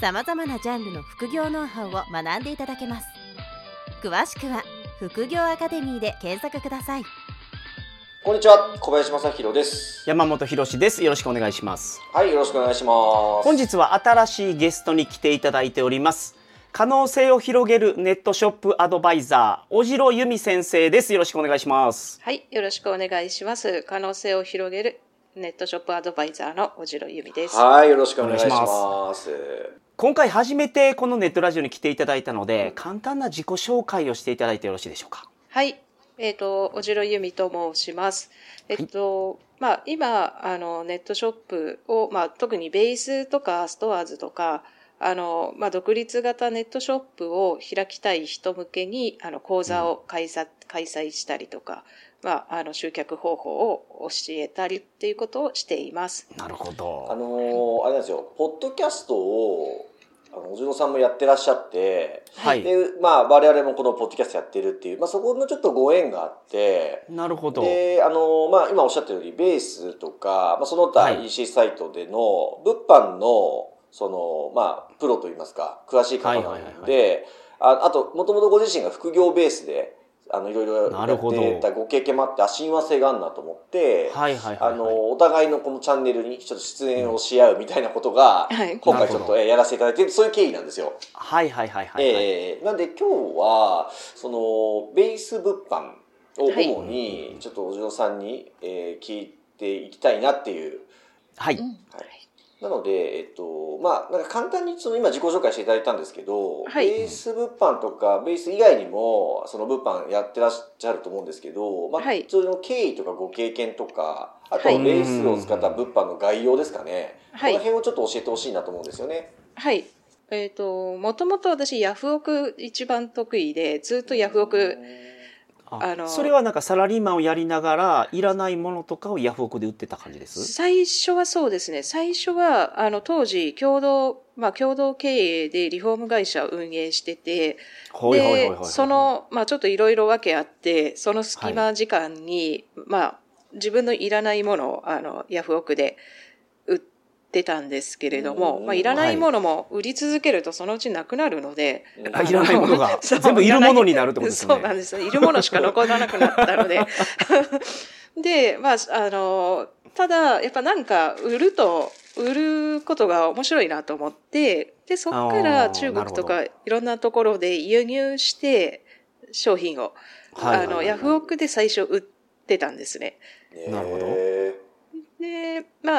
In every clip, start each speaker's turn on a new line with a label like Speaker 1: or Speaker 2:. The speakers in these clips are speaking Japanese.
Speaker 1: さまざまなジャンルの副業ノウハウを学んでいただけます詳しくは副業アカデミーで検索ください
Speaker 2: こんにちは、小林正弘です。
Speaker 3: 山本博です。よろしくお願いします。
Speaker 2: はい、よろしくお願いします。
Speaker 3: 本日は新しいゲストに来ていただいております。可能性を広げるネットショップアドバイザー、小城由美先生です。よろしくお願いします。
Speaker 4: はい、よろしくお願いします。可能性を広げるネットショップアドバイザーの小城由美です。
Speaker 2: はい、よろしくお願いしま。
Speaker 3: お願いし今回初めてこのネットラジオに来ていただいたので、簡単な自己紹介をしていただいてよろしいでしょうか？
Speaker 4: はい、えっ、と、小城由美と申します。えっ、と、まあ、今、あの、ネットショップを、まあ、特にベースとかストアーズとか、あの、まあ、独立型ネットショップを開きたい人向けに、あの、講座を開催,、開催したりとか、まあ、あの、集客方法を教えたりっていうことをしています。
Speaker 3: なるほど。
Speaker 2: あのー、あれなんですよ、ポッドキャストを、あの、小野さんもやってらっしゃって、
Speaker 3: はい。
Speaker 2: で、まあ、我々もこのポッドキャストやってるっていう、まあ、そこのちょっとご縁があって、
Speaker 3: なるほど。
Speaker 2: で、あのー、まあ、今おっしゃったように、ベースとか、まあ、その他
Speaker 3: はい
Speaker 2: EC サイトでの、物販の、その、まあ、プロといいますか、詳しい方なの
Speaker 3: はいはいはい
Speaker 2: で、ああと、もともとご自身が副業ベースで、あの、いろいろや
Speaker 3: なるほど
Speaker 2: ってたご経験もあって、あ、親和性があるなと思って、
Speaker 3: はいはいはい、はい。
Speaker 2: あの、お互いのこのチャンネルにちょっと出演をし合うみたいなことが、
Speaker 4: はい
Speaker 2: 今回ちょっとえやらせていただいてる、そういう経緯なんですよ。
Speaker 3: はいはいはいはい。
Speaker 2: えーなんで今日は、その、ベース物販を主に、ちょっとおじのさんに、えー聞いていきたいなっていう。
Speaker 3: はい。
Speaker 4: うん
Speaker 2: はいなので、えっと、まあ、なんか簡単にその今自己紹介していただいたんですけど、
Speaker 4: はい
Speaker 2: ベース物販とか、ベース以外にも、その物販やってらっしゃると思うんですけど、まあ、
Speaker 4: はい
Speaker 2: その経緯とかご経験とか、あと
Speaker 4: はい
Speaker 2: ベースを使った物販の概要ですかね。
Speaker 4: はい
Speaker 2: この辺をちょっと教えてほしいなと思うんですよね。
Speaker 4: はい。えっ、と、もともと私、ヤフオク一番得意で、ずっとヤフオク、
Speaker 3: あ
Speaker 4: あの
Speaker 3: それはなんかサラリーマンをやりながら、いらないものとかをヤフオクで売ってた感じです？
Speaker 4: 最初はそうですね。最初は、あの、当時、共同、まあ、共同経営でリフォーム会社を運営してて、
Speaker 3: はいはいはいはい
Speaker 4: で
Speaker 3: はい。
Speaker 4: その、まあ、ちょっといろいろ訳あって、その隙間時間に、まあ、自分のいらないものを、あの、ヤフオクで売ってたんですけれども、
Speaker 2: うん
Speaker 4: まあ、いらないものも売り続けるとそのうちなくなるので、
Speaker 3: あいらないものが全部いるものになるってことですね。
Speaker 4: そうなんです。いるものしか残らなくなったので。で、まあ、あの、ただ、やっぱなんか、売ると、売ることが面白いなと思って、で、そこから中国と
Speaker 3: な
Speaker 4: かいろんなところで輸入して、商品を、
Speaker 3: はいはいはい
Speaker 4: あの、ヤフオクで最初売ってたんですね。
Speaker 3: なるほど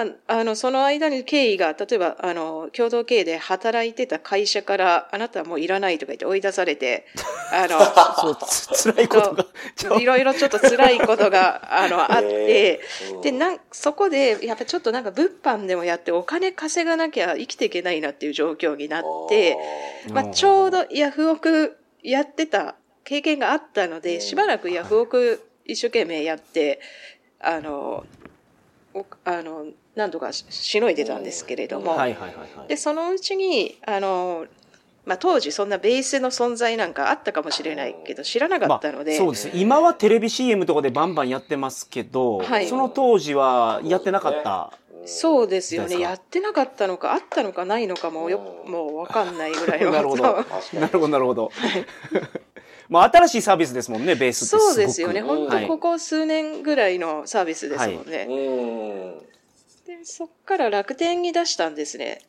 Speaker 4: まあ、あの、その間に経緯が、例えば、あの、共同経営で働いてた会社から、あなたはもういらないとか言って追い出されて、あの、
Speaker 3: そう、つ辛いことが。
Speaker 4: いろいろちょっと辛いことが、あの、あって、で、なん、そこで、やっぱちょっとなんか物販でもやってお金稼がなきゃ生きていけないなっていう状況になって、まあ、ちょうどヤフオクやってた経験があったの
Speaker 2: うん。
Speaker 4: で、しばらくヤフオク一生懸命やって、あの、おあの、何とかししのいでたんですけれども、
Speaker 3: はいはいはいはい。
Speaker 4: で、そのうちに、あの、まあ、当時そんなベースの存在なんかあったかもしれないけど、知らなかったので、
Speaker 3: そうです今はテレビ CM とかでバンバンやってますけど、
Speaker 4: はい
Speaker 3: その当時はやってなかった、
Speaker 4: そうですよね。やってなかったのか、あったのかないのかもよ、
Speaker 2: うん
Speaker 4: もうわかんないぐらいの。
Speaker 3: なるほどなるほどなるほどまあ新しいサービスですもんねベースってすごく
Speaker 4: そうですよね。本
Speaker 3: はい
Speaker 4: 当ここ数年ぐらいのサービスですもんね。
Speaker 2: うん。
Speaker 4: で、そっから楽天に出したんですね。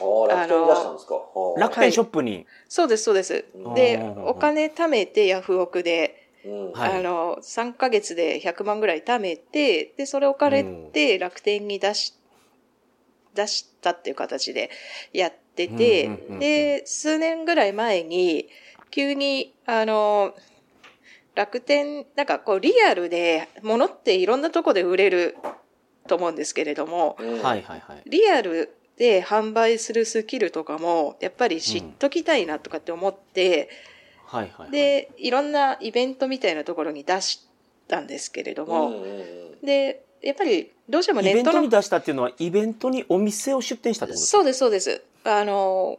Speaker 2: ああ、楽天に出したんですか？
Speaker 3: 楽天ショップに、
Speaker 4: そうです、そうです。
Speaker 2: うん。
Speaker 4: で
Speaker 3: うん、
Speaker 4: お金貯めてヤフオクで、
Speaker 2: うん。
Speaker 3: はい。
Speaker 4: あの、3ヶ月で100万ぐらい貯めて、で、それお金って楽天に出し、出したっていう形でやってて
Speaker 3: うんうんうんうん、
Speaker 4: で、数年ぐらい前に、急に、あの、楽天、なんかこうリアルで物っていろんなとこで売れると思うんですけれども、
Speaker 2: うん
Speaker 3: はいはいはい
Speaker 4: リアルって販売するスキルとかも、やっぱり知っときたいなとかって思って、
Speaker 3: はいはいはい。
Speaker 4: で、いろんなイベントみたいなところに出したんですけれども、で、やっぱりどうしても
Speaker 3: イ
Speaker 4: ネットの
Speaker 3: ベントに出したっていうのは、イベントにお店を出店したってことですか？
Speaker 4: そうです、そうです。あの、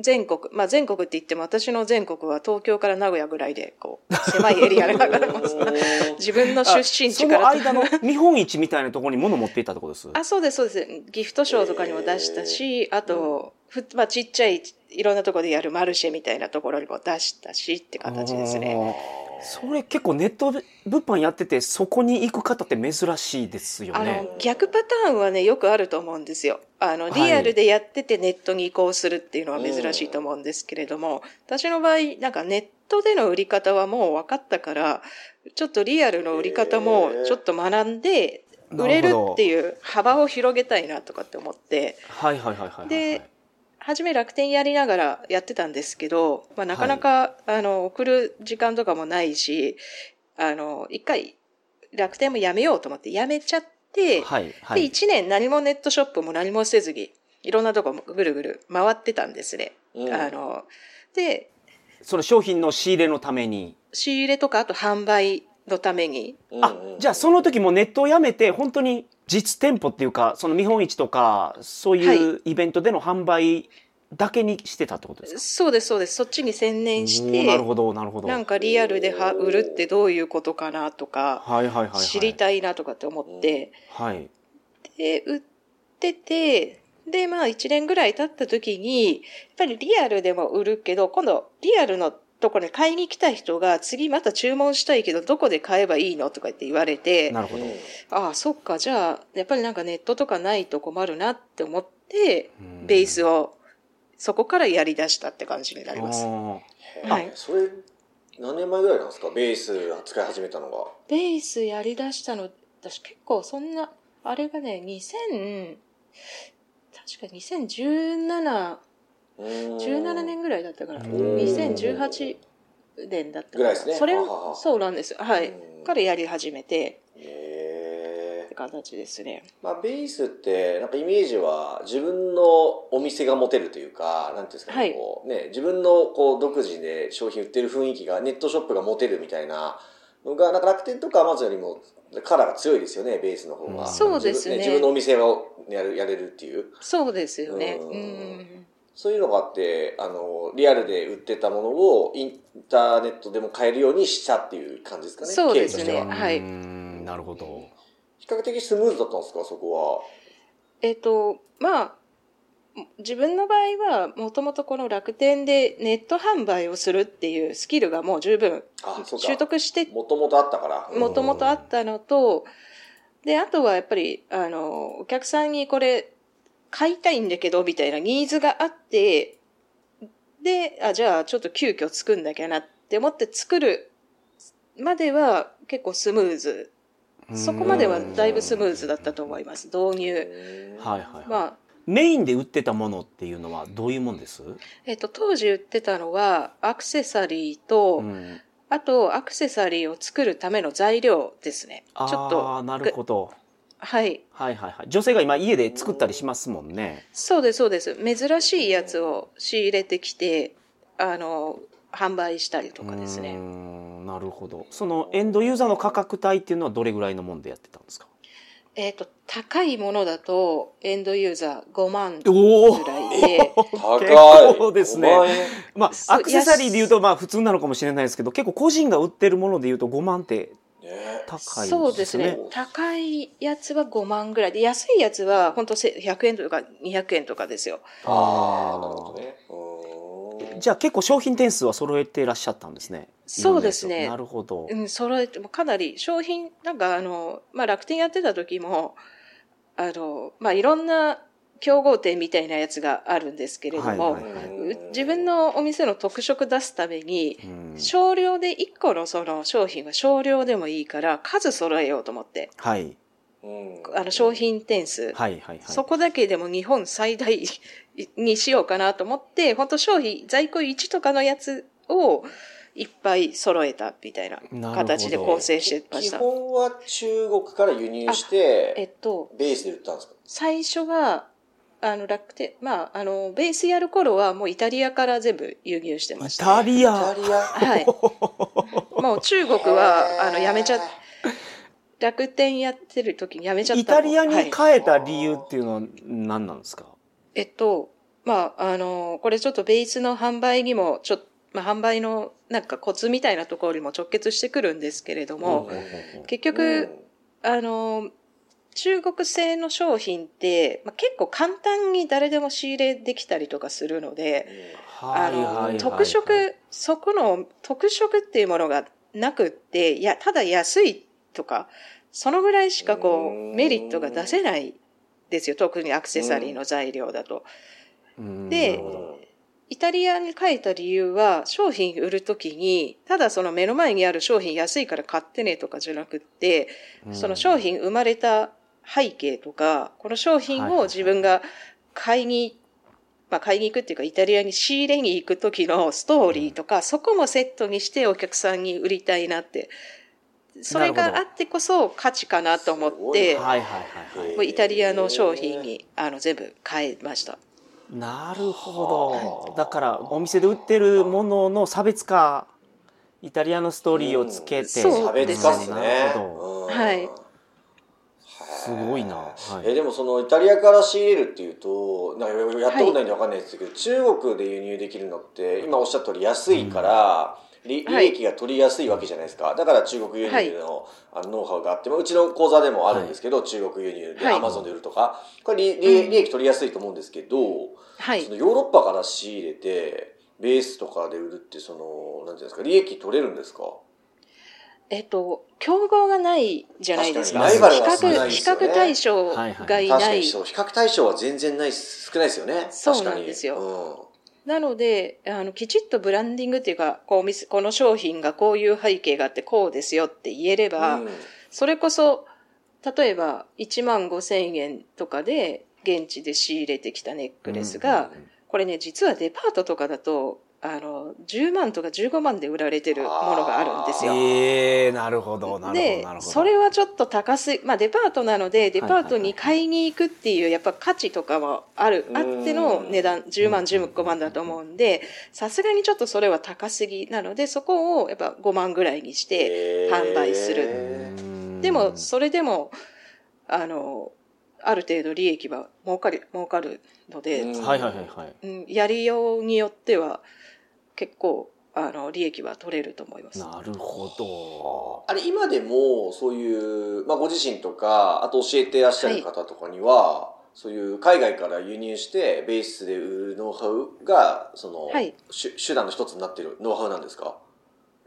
Speaker 4: 全国、まあ全国って言っても私の全国は東京から名古屋ぐらいで、こう、狭いエリアで流れます。自分の出身
Speaker 3: そ
Speaker 4: 地から
Speaker 3: の間の見本市みたいなところに物持っていったってことです？
Speaker 4: あ、そうです、そうです。ギフトショーとかにも出したし、あと、ふまあちっちゃい、いろんなところでやるマルシェみたいなところにも出したしって形ですね。
Speaker 3: それ結構ネット物販やっててそこに行く方って珍しいですよ
Speaker 4: あ
Speaker 3: ね
Speaker 4: の、逆パターンはね、よくあると思うんですよ。あの、
Speaker 3: はい。
Speaker 4: リアルでやっててネットに移行するっていうのは珍しいと思うんですけれども、私の場合、なんかネットでの売り方はもう分かったから、ちょっとリアルの売り方もちょっと学んで、売れるっていう幅を広げたいなとかって思って、
Speaker 3: はいはいはいはいはい。
Speaker 4: で初め楽天やりながらやってたんですけど、まあ、なかなか、あの、送る時間とかもないし、あの、一回楽天もやめようと思ってやめちゃって、で、
Speaker 3: はいはい。
Speaker 4: 一年何もネットショップも何もせずに、いろんなとこもぐるぐる回ってたんですね。
Speaker 2: うん。
Speaker 4: あの、で、
Speaker 3: その商品の仕入れのために。
Speaker 4: 仕入れとかあと販売のために、
Speaker 3: あじゃあその時もネットをやめて本当に実店舗っていうかその見本市とかそういうイベントでの販売だけにしてたってことですか、
Speaker 4: そうです、そうです。そっちに専念し
Speaker 3: おーなる
Speaker 4: て、
Speaker 3: ほどなるほど。
Speaker 4: なんかリアルでは売るってどういうことかなとか、
Speaker 3: はいはいはい、はい、
Speaker 4: 知りたいなとかって思って、
Speaker 3: はい。
Speaker 4: で、売ってて、で、まあ1年ぐらい経った時に、やっぱりリアルでも売るけど、今度リアルのところに買いに来た人が次また注文したいけど、どこで買えばいいのとか言って言われて、
Speaker 3: なるほど、
Speaker 4: ああ、そっか、じゃあ、やっぱりなんかネットとかないと困るなって思って
Speaker 3: うん、
Speaker 4: ベースをそこからやり出したって感じになります。
Speaker 3: あ
Speaker 4: はい。
Speaker 2: それ何年前ぐらいなんですか？ベース扱い始めたのが。
Speaker 4: ベースやり出したの、私結構そんな、あれがね、2000、確か2017、17年ぐらいだったから、
Speaker 2: ん。
Speaker 4: 2018年だったから、
Speaker 2: ぐらいですね。
Speaker 4: それそうなんです。はい。
Speaker 2: うん。
Speaker 4: からやり始めて。
Speaker 2: へ
Speaker 4: って形ですね。
Speaker 2: まあベースってなんかイメージは自分のお店が持てるというかなんていうんですかね,、
Speaker 4: はい。
Speaker 2: こうね自分のこう独自で商品売ってる雰囲気がネットショップが持てるみたいなのがなんか楽天とかアマゾンよりもカラーが強いですよねベースの方が、
Speaker 3: うん。
Speaker 4: そうですね。
Speaker 2: 自分自分のお店をやるやれるっていう。
Speaker 4: そうですよね。
Speaker 2: うん。
Speaker 4: うん。
Speaker 2: そういうのがあってあのリアルで売ってたものをインターネットでも買えるようにしたっていう感じですかね
Speaker 4: そうですね。
Speaker 2: は。
Speaker 4: はい。
Speaker 3: うんなるほど。
Speaker 2: 比較的スムーズだったんですかそこは？
Speaker 4: えっと、まあ、自分の場合は、もともとこの楽天でネット販売をするっていうスキルがもう十分
Speaker 2: あそうか。
Speaker 4: 習得して
Speaker 2: もともとあったから。
Speaker 4: もともとあったのと、で、あとはやっぱり、あの、お客さんにこれ、買いたいんだけど、みたいなニーズがあって、で、あ、じゃあちょっと急遽作んなきゃなって思って作るまでは結構スムーズ。そこまではだいぶスムーズだったと思います。導入。
Speaker 3: はいはい、はい
Speaker 4: まあ、
Speaker 3: メインで売ってたものっていうのはどういうもんです、
Speaker 4: えっと、当時売ってたのは、アクセサリーと、
Speaker 3: うん、
Speaker 4: あと、アクセサリーを作るための材料ですね。ちょっ
Speaker 3: あ
Speaker 4: と。
Speaker 3: あなるほど
Speaker 4: はい。
Speaker 3: はいはいはい。女性が今家で作ったりしますもんね。
Speaker 4: そうです、そうです。珍しいやつを仕入れてきて、あの、販売したりとかですね。
Speaker 3: んなるほど。そのエンドユーザーの価格帯っていうのはどれぐらいのもんでやってたんですか？
Speaker 4: えっ、と、高いものだと、エンドユーザー5万
Speaker 3: お
Speaker 4: ぐらいで、
Speaker 2: 高い。
Speaker 3: 結構ですね。
Speaker 2: 5万円
Speaker 3: まあアクセサリーで言うとまあ普通なのかもしれないですけど結構個人が売ってるもので言うと5万って
Speaker 2: ね
Speaker 3: 高いですね。
Speaker 4: そうですね。高いやつは5万ぐらいで、安いやつは本当100円とか200円とかですよ。
Speaker 2: ああなるほどね。
Speaker 3: じゃあ結構商品点数は揃えていらっしゃったんですね。
Speaker 4: そうですね。
Speaker 3: なるほど、
Speaker 4: うん、揃えてもかなり商品、なんかあの、まあ楽天やってた時も、あの、まあいろんな競合店みたいなやつがあるんですけれども、
Speaker 3: はいは
Speaker 4: う自分のお店の特色出すために、
Speaker 3: うん。
Speaker 4: 少量で1個のその商品は少量でもいいから数揃えようと思って、
Speaker 3: はい。
Speaker 2: うん。
Speaker 4: あの商品点数、
Speaker 3: はいはいはい。
Speaker 4: そこだけでも日本最大にしようかなと思って、本当商品在庫1とかのやつをいっぱい揃えたみたいな形で構成してまし
Speaker 2: 基
Speaker 4: た。
Speaker 2: 本は中国から輸入し
Speaker 4: え
Speaker 2: て
Speaker 4: っと、
Speaker 2: ベースで売ったんですか？
Speaker 4: 最初は、あの、楽天、まあ、あの、ベースやる頃はもうイタリアから全部輸入してま
Speaker 3: イ
Speaker 4: した。
Speaker 3: タリア。
Speaker 2: イタリア。
Speaker 4: はい。もう中国は、あの、やめちゃ、楽天やってる時にやめちゃったの。
Speaker 3: イタリアに
Speaker 4: はい
Speaker 3: 変えた理由っていうのは何なんですか、
Speaker 4: えっと、まあ、あの、これちょっとベースの販売にも、ちょっと、まあ、販売のなんかコツみたいなところにも直結してくるんですけれども、結局、あの、中国製の商品って、まあ、結構簡単に誰でも仕入れできたりとかするので、あの、特色、そこの特色っていうものがなくって、いや、ただ安いとか、そのぐらいしかこ
Speaker 2: う
Speaker 4: メリットが出せないですよ。特にアクセサリーの材料だと。で
Speaker 2: うん
Speaker 4: イタリアに書いた理由は、商品売るときに、ただその目の前にある商品安いから買ってねとかじゃなくって、その商品生まれた背景とか、この商品を自分が買いに、まあ買いに行くっていうか、イタリアに仕入れに行く時のストーリーとか、そこもセットにしてお客さんに売りたいなって。それがあってこそ価値かなと思って、
Speaker 3: はいはいはいはい。
Speaker 4: もうイタリアの商品にあの全部変えました。
Speaker 3: なるほど。だからお店で売ってるものの差別化イタリアのストーリーをつけて、
Speaker 4: そう
Speaker 2: 差別化っすね。
Speaker 3: なるほど。
Speaker 2: うん
Speaker 4: はい
Speaker 3: すごいな、はい。
Speaker 2: えでもそのイタリアから仕入れるっていうとなやったことないんで分かんないですけど、中国で輸入できるのって今おっしゃった通り安いから、利利
Speaker 4: はい
Speaker 2: 益が取りやすいわけじゃないですか。だから中国輸入の,、あのノウハウがあってまあうちの講座でもあるんですけど、中国輸入で
Speaker 4: はい。
Speaker 2: アマゾンで売るとか。これ利利利益取りやすいと思うんですけど、
Speaker 4: はい。
Speaker 2: その。ヨーロッパから仕入れてベースとかで売るってそのなんていうんですか利益取れるんですか？
Speaker 4: えっと、競合がないじゃないですか。
Speaker 3: 確かにライバル
Speaker 2: が少ない
Speaker 4: 比較、比
Speaker 2: ですよね。
Speaker 4: 較対象がい
Speaker 2: 確
Speaker 4: ない。
Speaker 2: かにそう。比較対象は全然ない少ないですよね。
Speaker 4: そうなんですよ。
Speaker 2: 確か
Speaker 4: なので、あの、きちっとブランディングっていうか、こうこの商品がこういう背景があってこうですよって言えれば、
Speaker 2: うん。
Speaker 4: それこそ、例えば1万5千円とかで現地で仕入れてきたネックレスが、これね、実はデパートとかだと、あの、10万とか15万で売られてるものがあるんですよ。
Speaker 3: ええなるほどなるほど
Speaker 4: でそれはちょっと高すぎ、まあデパートなので、デパートに買いに行くっていう、やっぱ価値とかもある、あっての値段、10万、15万だと思うんで、さすがにちょっとそれは高すぎなので、そこをやっぱ5万ぐらいにして販売する。
Speaker 2: へ
Speaker 4: でも、それでも、あの、ある程度利益は儲かる、儲かるので、
Speaker 2: うん。
Speaker 3: はいはいはいはい。
Speaker 4: うんやりようによっては、結構、あの、利益は取れると思います。
Speaker 3: なるほど。
Speaker 2: あれ今でもそういう、まあ、ご自身とかあと教えてらっしゃる方とかには、そういう海外から輸入してベースで売るノウハウがその、
Speaker 4: はい。
Speaker 2: 手手段の一つになってるノウハウなんですか？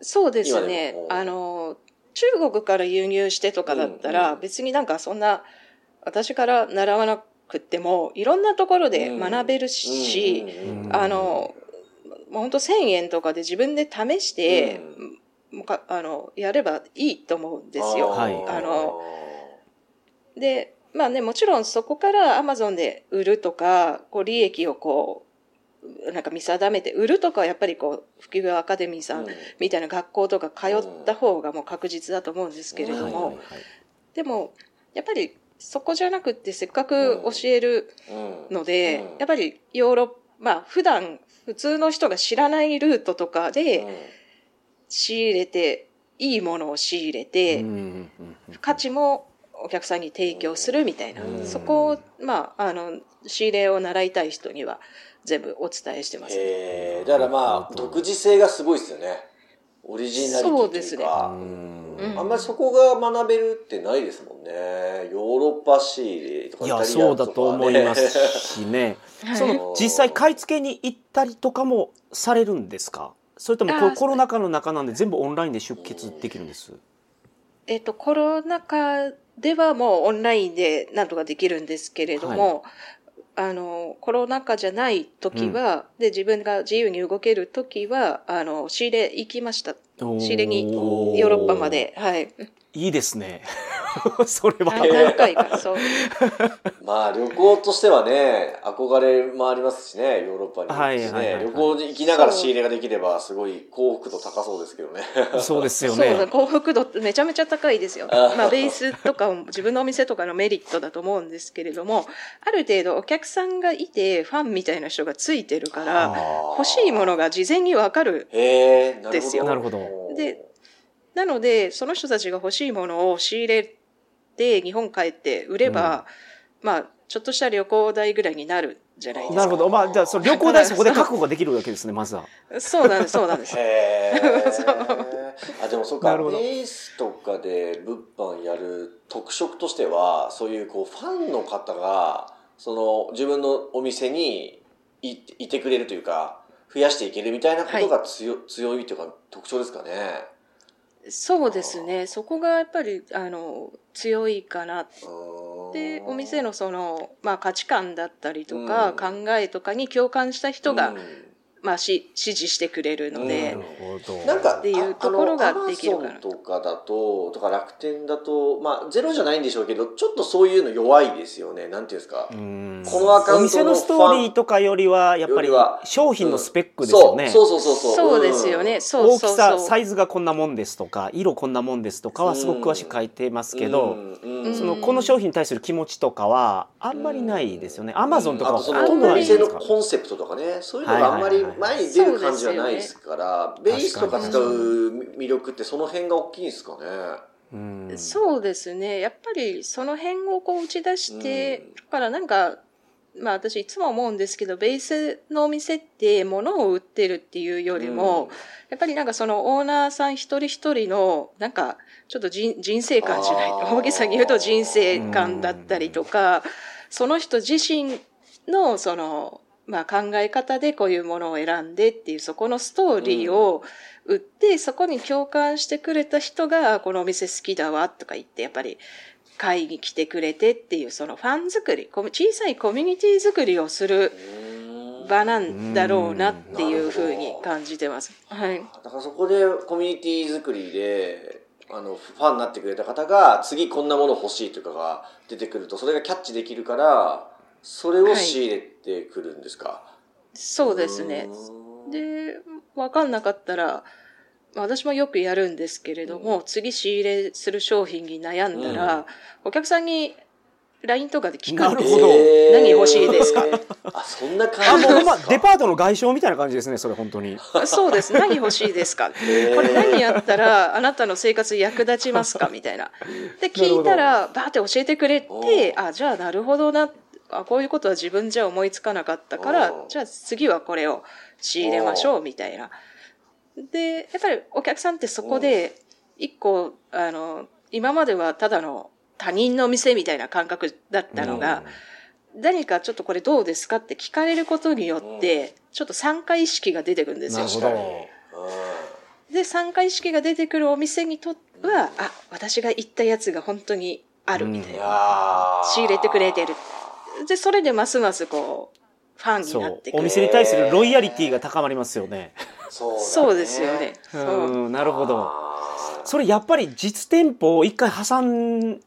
Speaker 4: そうです
Speaker 2: 今
Speaker 4: ね。あの、中国から輸入してとかだったら、
Speaker 2: うんうん。
Speaker 4: 別になんかそんな、私から習わなくっても、いろんなところで学べるし、あの、もう本当1000円とかで自分で試して、もうかあの、やればいいと思うんですよ。
Speaker 3: はい。
Speaker 4: あの、で、まあね、もちろんそこからアマゾンで売るとか、こう利益をこう、なんか見定めて売るとかはやっぱりこう、副業アカデミーさんみたいな学校とか通った方がもう確実だと思うんですけれども、でも、やっぱりそこじゃなくってせっかく教える
Speaker 2: うん
Speaker 4: ので、
Speaker 2: うん。
Speaker 4: やっぱりヨーロッパ、まあ普段普通の人が知らないルートとかで仕入れて、いいものを仕入れて、価値もお客さんに提供するみたいな、
Speaker 2: うん。
Speaker 4: そこを、まあ、あの、仕入れを習いたい人には全部お伝えしてます。
Speaker 2: へえだからまあ独自性がすごいですよね。オリジナリティという
Speaker 4: そうですね。
Speaker 2: か
Speaker 3: うん。
Speaker 4: うん
Speaker 2: あんまりそこが学べるってないですもんね。ヨーロッパ仕入れとか
Speaker 3: いや
Speaker 2: イタリア
Speaker 3: そうだと思います
Speaker 2: し
Speaker 3: しね。
Speaker 4: はい。
Speaker 3: その実際買い付けに行ったりとかもされるんですか？それともコロナ禍の中なんで全部オンラインで出血できるんです？
Speaker 4: えっと、コロナ禍ではもうオンラインでなんとかできるんですけれども、あの、コロナ禍じゃない時は、で、自分が自由に動ける時は、あの、仕入れ行きました。仕入れにヨーロッパまで。はい。
Speaker 3: いいですね それは。
Speaker 4: 何何回か、そう。
Speaker 2: まあ旅行としてはね憧れもありますしねヨーロッパにね、
Speaker 3: はいはいはいはい。
Speaker 2: 旅行に行きながら仕入れができればすごい幸福度高そうですけどね。
Speaker 3: そうですよ
Speaker 4: そうだ、
Speaker 3: ね。
Speaker 4: 幸福度ってめちゃめちゃ高いですよ。まあ、ベースとかを自分のお店とかのメリットだと思うんですけれども、ある程度お客さんがいて、ファンみたいな人がついてるから、欲しいものが事前にわかる。
Speaker 2: へえなるほど。
Speaker 4: ですよ。
Speaker 3: なるほど。
Speaker 4: でなので、その人たちが欲しいものを仕入れて、日本帰って売れば、まあ、ちょっとした旅行代ぐらいになるじゃないですか。
Speaker 3: なるほど。まあ、じゃあ、その旅行代そこで確保ができるわけですね、まずは。
Speaker 4: そうなんです、そうなんです。
Speaker 2: へえ あでもそうかベ
Speaker 3: なるほど
Speaker 2: ースとかで物販やる特色としてはそういうこうファンの方がその自分のお店にいいてくれるというか増やしていけるみたいなことが強,、強いというか特徴ですかね。
Speaker 4: そうですね。そこがやっぱり、あの、強いかな。で
Speaker 2: で
Speaker 4: お店のその、まあ、価値観だったりとか、
Speaker 2: うん。
Speaker 4: 考えとかに共感した人が、
Speaker 2: うん
Speaker 4: まあ、し支持してくれるので、
Speaker 2: うん
Speaker 3: ほど。
Speaker 2: なんか
Speaker 4: っていうところができるかな。
Speaker 2: アマゾンとかだととか楽天だとまあゼロじゃないんでしょうけどちょっとそういうの弱いですよね。なんていうんですか、
Speaker 3: うん。
Speaker 2: このアカウントの
Speaker 3: お店のストーリーとかよりは、やっぱり商品のスペックですよね。
Speaker 2: そうそうそうそう。
Speaker 4: そうですよね。そう
Speaker 3: 大き
Speaker 4: そう。
Speaker 3: さ。サイズがこんなもんですとか、色こんなもんですとかはすごく詳しく書いてますけど、
Speaker 2: うん。うん
Speaker 3: そのこの商品に対する気持ちとかはあんまりないですよね。アマゾンとか
Speaker 2: あとそ
Speaker 3: はほとん
Speaker 2: のお店の
Speaker 3: どないですか？
Speaker 2: コンセプトとかね。そういうのがあんまり前に出る感じはないですからベースとか使う魅力ってその辺が大きいんですかね。
Speaker 3: うん。
Speaker 4: そうですね。やっぱりその辺をこう打ち出して、
Speaker 2: うん。
Speaker 4: だからなんか、まあ私いつも思うんですけど、ベースのお店って物を売ってるっていうよりも、やっぱりなんかそのオーナーさん一人一人の、なんかちょっと人人生観じゃない大げさに言うと人生観だったりとか、その人自身のその、まあ考え方でこういうものを選んでっていうそこのストーリーを売って、そこに共感してくれた人がこのお店好きだわとか言ってやっぱり会に来てくれてっていうそのファン作り、小さいコミュニティ作りをする場なんだろうなっていうふうに感じてます。はい。
Speaker 2: だからそこでコミュニティ作りであのファンになってくれた方が次こんなもの欲しいとかが出てくるとそれがキャッチできるからそれを仕入れてくるんですか、
Speaker 4: そうですね。で、わかんなかったら、まあ私もよくやるんですけれども、次仕入れする商品に悩んだら、お客さんに LINE とかで聞くんです
Speaker 3: なるほど。
Speaker 4: 何欲しいですか？
Speaker 2: あそんな
Speaker 3: あ
Speaker 2: 感じ
Speaker 3: もうまあ
Speaker 2: なんですか
Speaker 3: デパートの外商みたいな感じですねそれ本当に。
Speaker 4: そうです。何欲しいですか？
Speaker 2: ー。
Speaker 4: これ何やったらあなたの生活に役立ちますか？みたいな。で、聞いたら、バーって教えてくれて、あ、じゃあなるほどな。あこういうことは自分じゃ思いつかなかったから
Speaker 2: お、
Speaker 4: じゃあ次はこれを仕入れましょう、みたいな。で、やっぱりお客さんってそこで、一個、あの、今まではただの他人の店みたいな感覚だったのが、何かちょっとこれどうですかって聞かれることによって、ちょっと参加意識が出てくるんですよ。
Speaker 3: なるほ
Speaker 2: 確か
Speaker 3: ど
Speaker 2: に
Speaker 4: で、参加意識が出てくるお店にとっては、あ、私が行ったやつが本当にあるみたいな。仕入れてくれてる。で、それでますますこう、ファンになってくる。
Speaker 3: お店に対するロイヤリティが高まりますよね
Speaker 2: そうだね
Speaker 4: そうですよね。
Speaker 3: う。んなるほどそれやっぱり実店舗を一回挟ん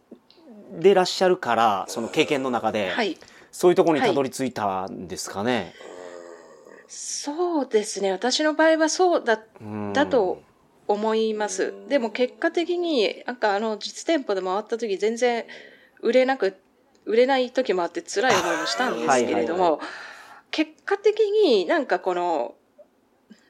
Speaker 3: でらっしゃるからその経験の中で、
Speaker 4: はい。
Speaker 3: そういうところにたどり着いたんですかね、
Speaker 4: そうですね。私の場合はそうだ、
Speaker 3: うん
Speaker 4: だと思います。でも結果的に、なんかあの実店舗で回った時全然売れなく、売れない時もあって辛い思いもしたんですけれども、
Speaker 3: はいはい
Speaker 4: 結果的になんかこの、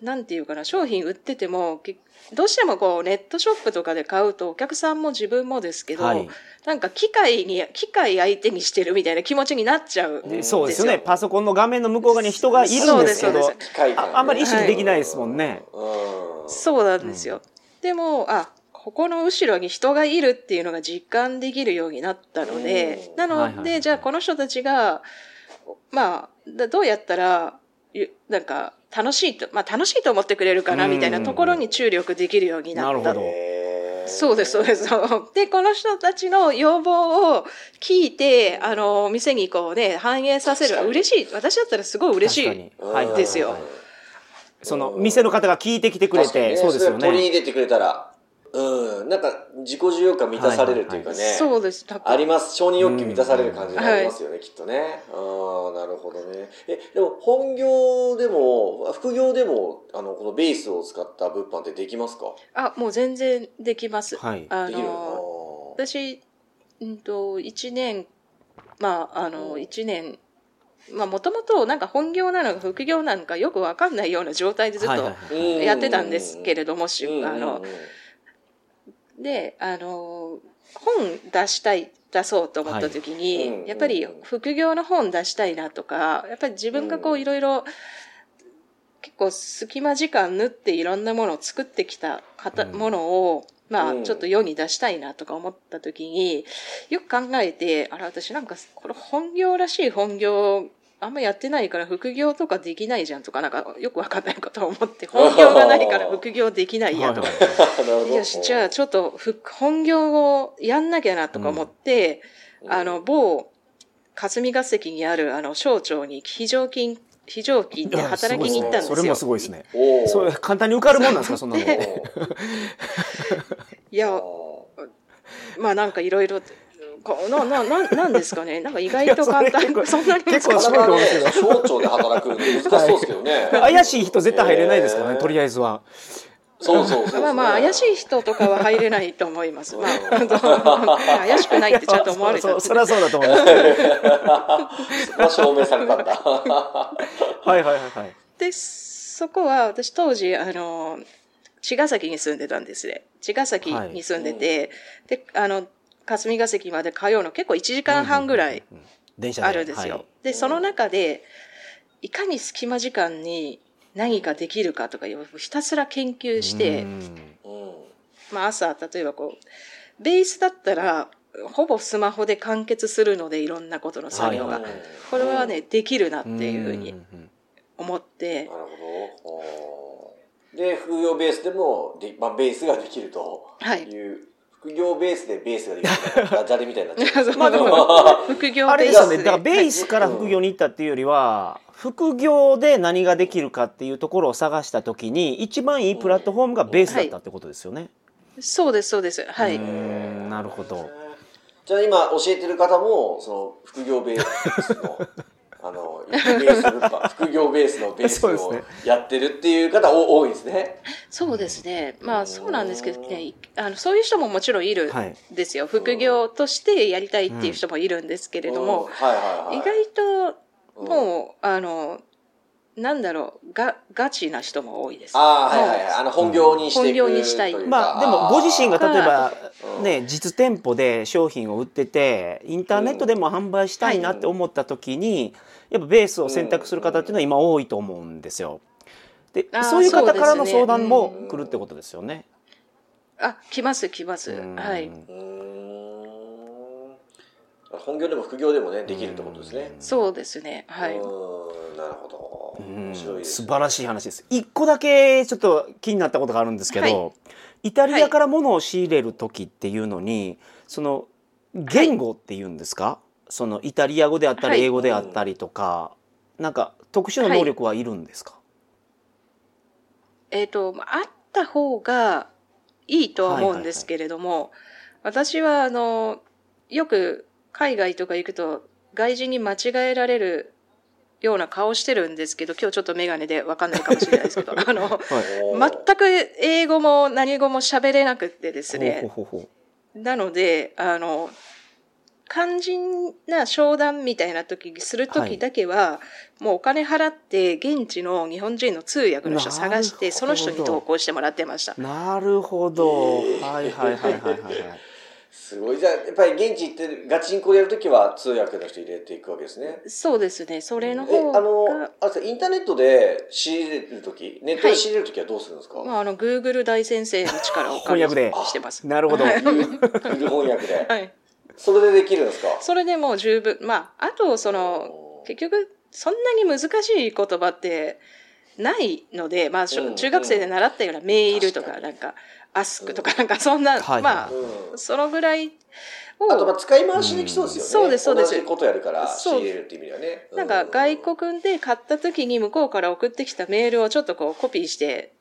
Speaker 4: なんていうかな、商品売ってても、けどうしてもこうネットショップとかで買うとお客さんも自分もですけど、
Speaker 3: はい。
Speaker 4: なんか機械に、機械相手にしてるみたいな気持ちになっちゃう。
Speaker 3: でそうですよね。パソコンの画面の向こう側に人がいるんですけどああんまり意識できないですもんね、
Speaker 2: うん。
Speaker 4: そうなんですよ。でも、あ、ここの後ろに人がいるっていうのが実感できるようになったので、
Speaker 2: うん
Speaker 4: なので、
Speaker 3: はいはいはい
Speaker 4: じゃあこの人たちが、まあ、だどうやったら、ゆなんか、楽しいと、まあ楽しいと思ってくれるかな、
Speaker 3: うん
Speaker 4: みたいなところに注力できるようになった
Speaker 3: なるほど。
Speaker 2: へー
Speaker 4: そうです、そうです。で、この人たちの要望を聞いて、あの、店にこうね、反映させる。嬉しい。私だったらすごい嬉しい。
Speaker 3: にはいはいはい
Speaker 4: ですよ
Speaker 3: その店の方が聞いてきてくれて、
Speaker 2: ね
Speaker 3: そうですよ
Speaker 2: れ取り
Speaker 3: ね
Speaker 2: 入れてくれたらうん、なんか自己需要感満たされるというかね、
Speaker 4: そうです。
Speaker 2: あります。承認欲求満たされる感じになりますよね、きっとね。ああなるほどね。えでも本業でも副業でもあのこのベースを使った物販ってできますか？
Speaker 4: あ、もう全然できます。
Speaker 3: はい。
Speaker 4: あ
Speaker 2: できる
Speaker 4: の、
Speaker 2: あ
Speaker 4: 私、うんと、一年、まあ、あの、一年、まあ、もともとなんか本業なのか副業なのかよくわかんないような状態でずっと
Speaker 3: はいはいはい。
Speaker 2: ーうん。
Speaker 4: やってたんですけれども、し
Speaker 2: うん
Speaker 4: あの
Speaker 2: うん、
Speaker 4: で、あの、本出したい、出そうと思った時に、
Speaker 2: はい。うん。
Speaker 4: やっぱり副業の本出したいなとか、やっぱり自分がこ
Speaker 2: う
Speaker 4: うん。いろいろ、結構隙間時間縫っていろんなものを作ってきた方、
Speaker 3: うん。
Speaker 4: ものを、まあ、
Speaker 2: うん。
Speaker 4: ちょっと世に出したいなとか思った時に、よく考えて、あれ私なんか、これ本業らしい本業、あんまやってないから副業とかできないじゃんとか、なんかよくわかんないことを思って、本業がないから副業できないやとか。よし、じゃあちょっとふ本業をやんなきゃなとか思って、
Speaker 2: うん。
Speaker 4: あの、某霞が関にあるあの省庁に非常勤、非常勤で働きに行ったんですよ。
Speaker 3: それもすごいですね。それ簡単に受かるもんなんですかそんなの。
Speaker 4: いや、まあなんかいろいろ、こな、な、な、なんですかね？なんか意外と簡単
Speaker 3: そ
Speaker 4: んなに難しい
Speaker 3: 結構すごいと思うんですけど
Speaker 2: 省庁で働くの難しそうですけどね。
Speaker 3: 怪しい人絶対入れないですからねとりあえずは
Speaker 2: そうそうそう。
Speaker 4: まあまあ怪しい人とかは入れないと思います。まあ、怪しくないってちゃんと思われた
Speaker 3: そうそりゃそうだと思いますけど
Speaker 2: それは証明されたんだ。
Speaker 3: はいはいはいはい
Speaker 4: で、そこは私当時、あの、茅ヶ崎に住んでたんですね。茅ヶ崎に住んでて、で、あの、霞が関まで通うの結構1時間半ぐらいあるんですよ。
Speaker 3: はい。
Speaker 4: で、その中で、いかに隙間時間に何かできるかとかひたすら研究して、まあ朝、例えばこう、ベースだったら、ほぼスマホで完結するので、いろんなことの作業が。
Speaker 3: はいはい。
Speaker 4: これはね、できるなっていうふうに思って。
Speaker 2: な、るほど。で、副業ベースでもで、まあ、ベースができると
Speaker 4: はい。
Speaker 2: いう、副業ベースでベースができるみたいな。ダジャレみたいになっちゃう。
Speaker 3: まあでも
Speaker 4: 副業
Speaker 3: あれ
Speaker 4: ベースで。
Speaker 3: ですよねだからベースから副業に行ったっていうよりは副業で何ができるかっていうところを探した時に一番いいプラットフォームがベースだったってことですよね。
Speaker 4: そうです、そうです。はい。
Speaker 3: なるほど。
Speaker 2: じゃあ今教えてる方も、その副業ベースの、あの、ベース物販、副業ベースのベースをやってるっていう方お多いですね。
Speaker 4: そうですね。まあそうなんですけどね、あのそういう人ももちろんいる
Speaker 3: はい
Speaker 4: んですよ。副業としてやりたいっていう人もいるんですけれど
Speaker 2: うん
Speaker 4: も、
Speaker 2: はいはいはい。
Speaker 4: 意外と
Speaker 2: うん
Speaker 4: もう、あの、なんだろう、が、ガチな人も多いです。
Speaker 2: ああ、はいはいはい。あの、本業にしていく
Speaker 4: 本業にしたい
Speaker 3: まあでもご自身が例えば
Speaker 2: うん
Speaker 3: ね実店舗で商品を売っててインターネットでも販売したいなって思った時にやっぱベースを選択する方っていうのは今多いと思うんですよ。でそういう方からの相談も
Speaker 2: うん
Speaker 3: 来るってことですよね。
Speaker 4: あ、来ます、来ます。
Speaker 3: うん
Speaker 4: はい。
Speaker 2: 本業でも副業でもねできるってことですね。
Speaker 4: そうですね。はい。
Speaker 2: なるほど。
Speaker 3: うん
Speaker 2: 面白い
Speaker 3: 素晴らしい話です。一個だけちょっと気になったことがあるんですけど、
Speaker 4: はい
Speaker 3: イタリアから物を仕入れる時っていうのに、その言語っていうんですか、そのイタリア語であった
Speaker 4: はい。
Speaker 3: り英語であったりとか、なんか特殊な能力はいるんですか、
Speaker 4: えっ、と、まああった方がいいとは思うんですけれども、私は、あの、よく海外とか行くと、外人に間違えられるような顔してるんですけど、今日ちょっとメガネでわかんないかもしれないですけど、あの、
Speaker 3: はい。
Speaker 4: 全く英語も何語も喋れなくってですね、なので、あの、肝心な商談みたいな時する時だけは、もうお金払って現地の日本人の通訳の人探してその人に投稿してもらってました。
Speaker 3: うなるほど、はいはいはいはいはい。はい
Speaker 2: すごいじゃあやっぱり現地行ってガチンコでやるときは通訳の人入れていくわけですね。
Speaker 4: そうですね。それの
Speaker 2: え
Speaker 4: 方
Speaker 2: あの
Speaker 4: が
Speaker 2: あれですかインターネットで仕入れるときネットで仕入れるときはどうするんですか、
Speaker 4: まあ、あの Google 大先生の力を
Speaker 3: 翻訳で。
Speaker 4: してます。
Speaker 3: なるほど、
Speaker 4: はい。
Speaker 2: 翻訳で、
Speaker 4: はい
Speaker 2: それでできるんですか？
Speaker 4: それでもう十分。まああとその結局そんなに難しい言葉ってないので、まあ、しょ
Speaker 2: うん
Speaker 4: 中学生で習ったようなメールとかなんかアスクとかなんかそんな、
Speaker 3: はい
Speaker 4: まあ
Speaker 2: うん。
Speaker 4: そのぐらいを
Speaker 2: あとまあ使い回しできそうですよね、
Speaker 4: そうですそうです。
Speaker 2: 同じことやるから仕
Speaker 4: そう。
Speaker 2: 入れるっていう意味ではね。
Speaker 4: なんか外国で買った時に向こうから送ってきたメールをちょっとこうコピーして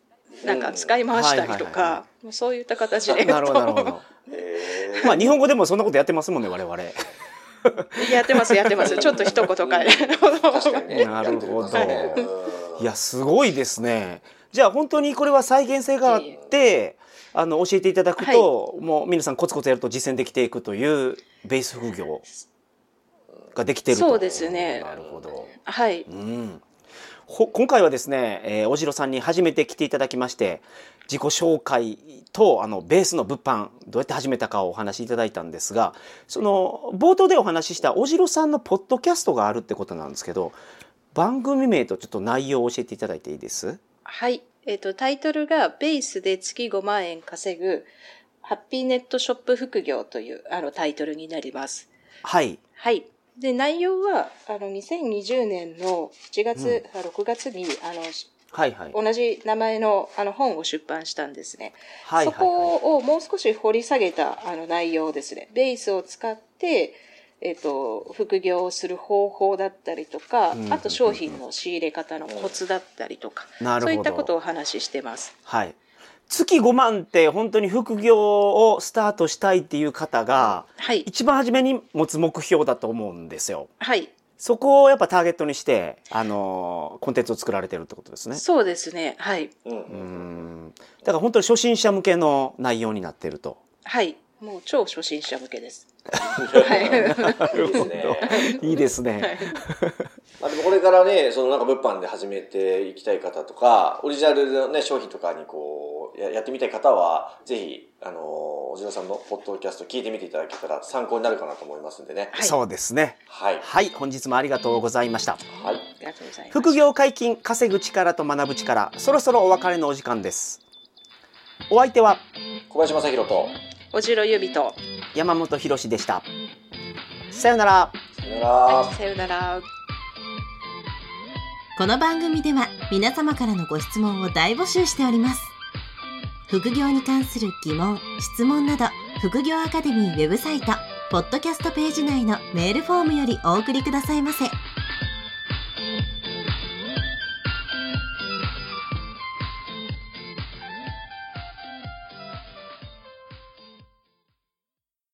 Speaker 4: なんか使い回したりとか、そういった形で。
Speaker 3: なるほどなるほど。
Speaker 2: へ
Speaker 3: まあ日本語でもそんなことやってますもんね我々。
Speaker 4: やってますやってます。ちょっと一言変え
Speaker 2: 確かにね。
Speaker 3: なるほど。い。やすごいですね。じゃあ本当にこれは再現性があってあの教えていただくと、もう皆さんコツコツやると実践できていくというベース副業ができてると。
Speaker 4: そうですね。
Speaker 3: なるほど。
Speaker 4: はい。
Speaker 3: うん、ほ今回はですね、えー、おじろさんに初めて来ていただきまして自己紹介とあのベースの物販どうやって始めたかをお話しいただいたんですがその冒頭でお話ししたおじろさんのポッドキャストがあるってことなんですけど番組名とちょっと内容を教えていただいていいです？
Speaker 4: はい。えっ、と、タイトルが、ベースで月5万円稼ぐ、ハッピーネットショップ副業という、あの、タイトルになります。
Speaker 3: はい
Speaker 4: はい。で、内容は、あの、2020年の7月、あ6月に、あの、し
Speaker 3: はいはい
Speaker 4: 同じ名前のあの本を出版したんですね。
Speaker 3: はいはい
Speaker 4: そこをもう少し掘り下げたあの内容ですね。ベースを使って、えっ、と、副業をする方法だったりとか、
Speaker 3: うん
Speaker 4: あと商品の仕入れ方のコツだったりとか、そういったことをお話ししてます。
Speaker 3: はい月5万って本当に副業をスタートしたいっていう方が
Speaker 4: はい。
Speaker 3: 一番初めに持つ目標だと思うんですよ。
Speaker 4: はい。
Speaker 3: そこをやっぱターゲットにして、あのコンテンツを作られてるってことですね。
Speaker 4: そうですね。はい。
Speaker 2: う
Speaker 3: ん。だから本当に初心者向けの内容になってると。
Speaker 4: はい。もう超初心者向けです。はい。
Speaker 2: いいですね。
Speaker 3: いいですね。
Speaker 2: まあでもこれからね、そのなんか物販で始めていきたい方とか、オリジナルのね、商品とかにこう、ややってみたい方は、ぜひ、あのー、おじろさんのポッドキャスト聞いてみていただけたら参考になるかなと思いますんでね。
Speaker 4: はい
Speaker 3: そうですね。
Speaker 2: はい。
Speaker 3: はい。本日もありがとうございました。
Speaker 2: はい。
Speaker 4: ありがとうございます。
Speaker 3: 副業解禁、稼ぐ力と学ぶ力、そろそろお別れのお時間です。お相手は
Speaker 2: 小林正宏と、
Speaker 4: おじろゆびと、
Speaker 3: 山本博史でした。さようなら。
Speaker 2: さよなら。
Speaker 4: さよなら。
Speaker 1: この番組では皆様からのご質問を大募集しております。副業に関する疑問、質問など、副業アカデミーウェブサイト、ポッドキャストページ内のメールフォームよりお送りくださいませ。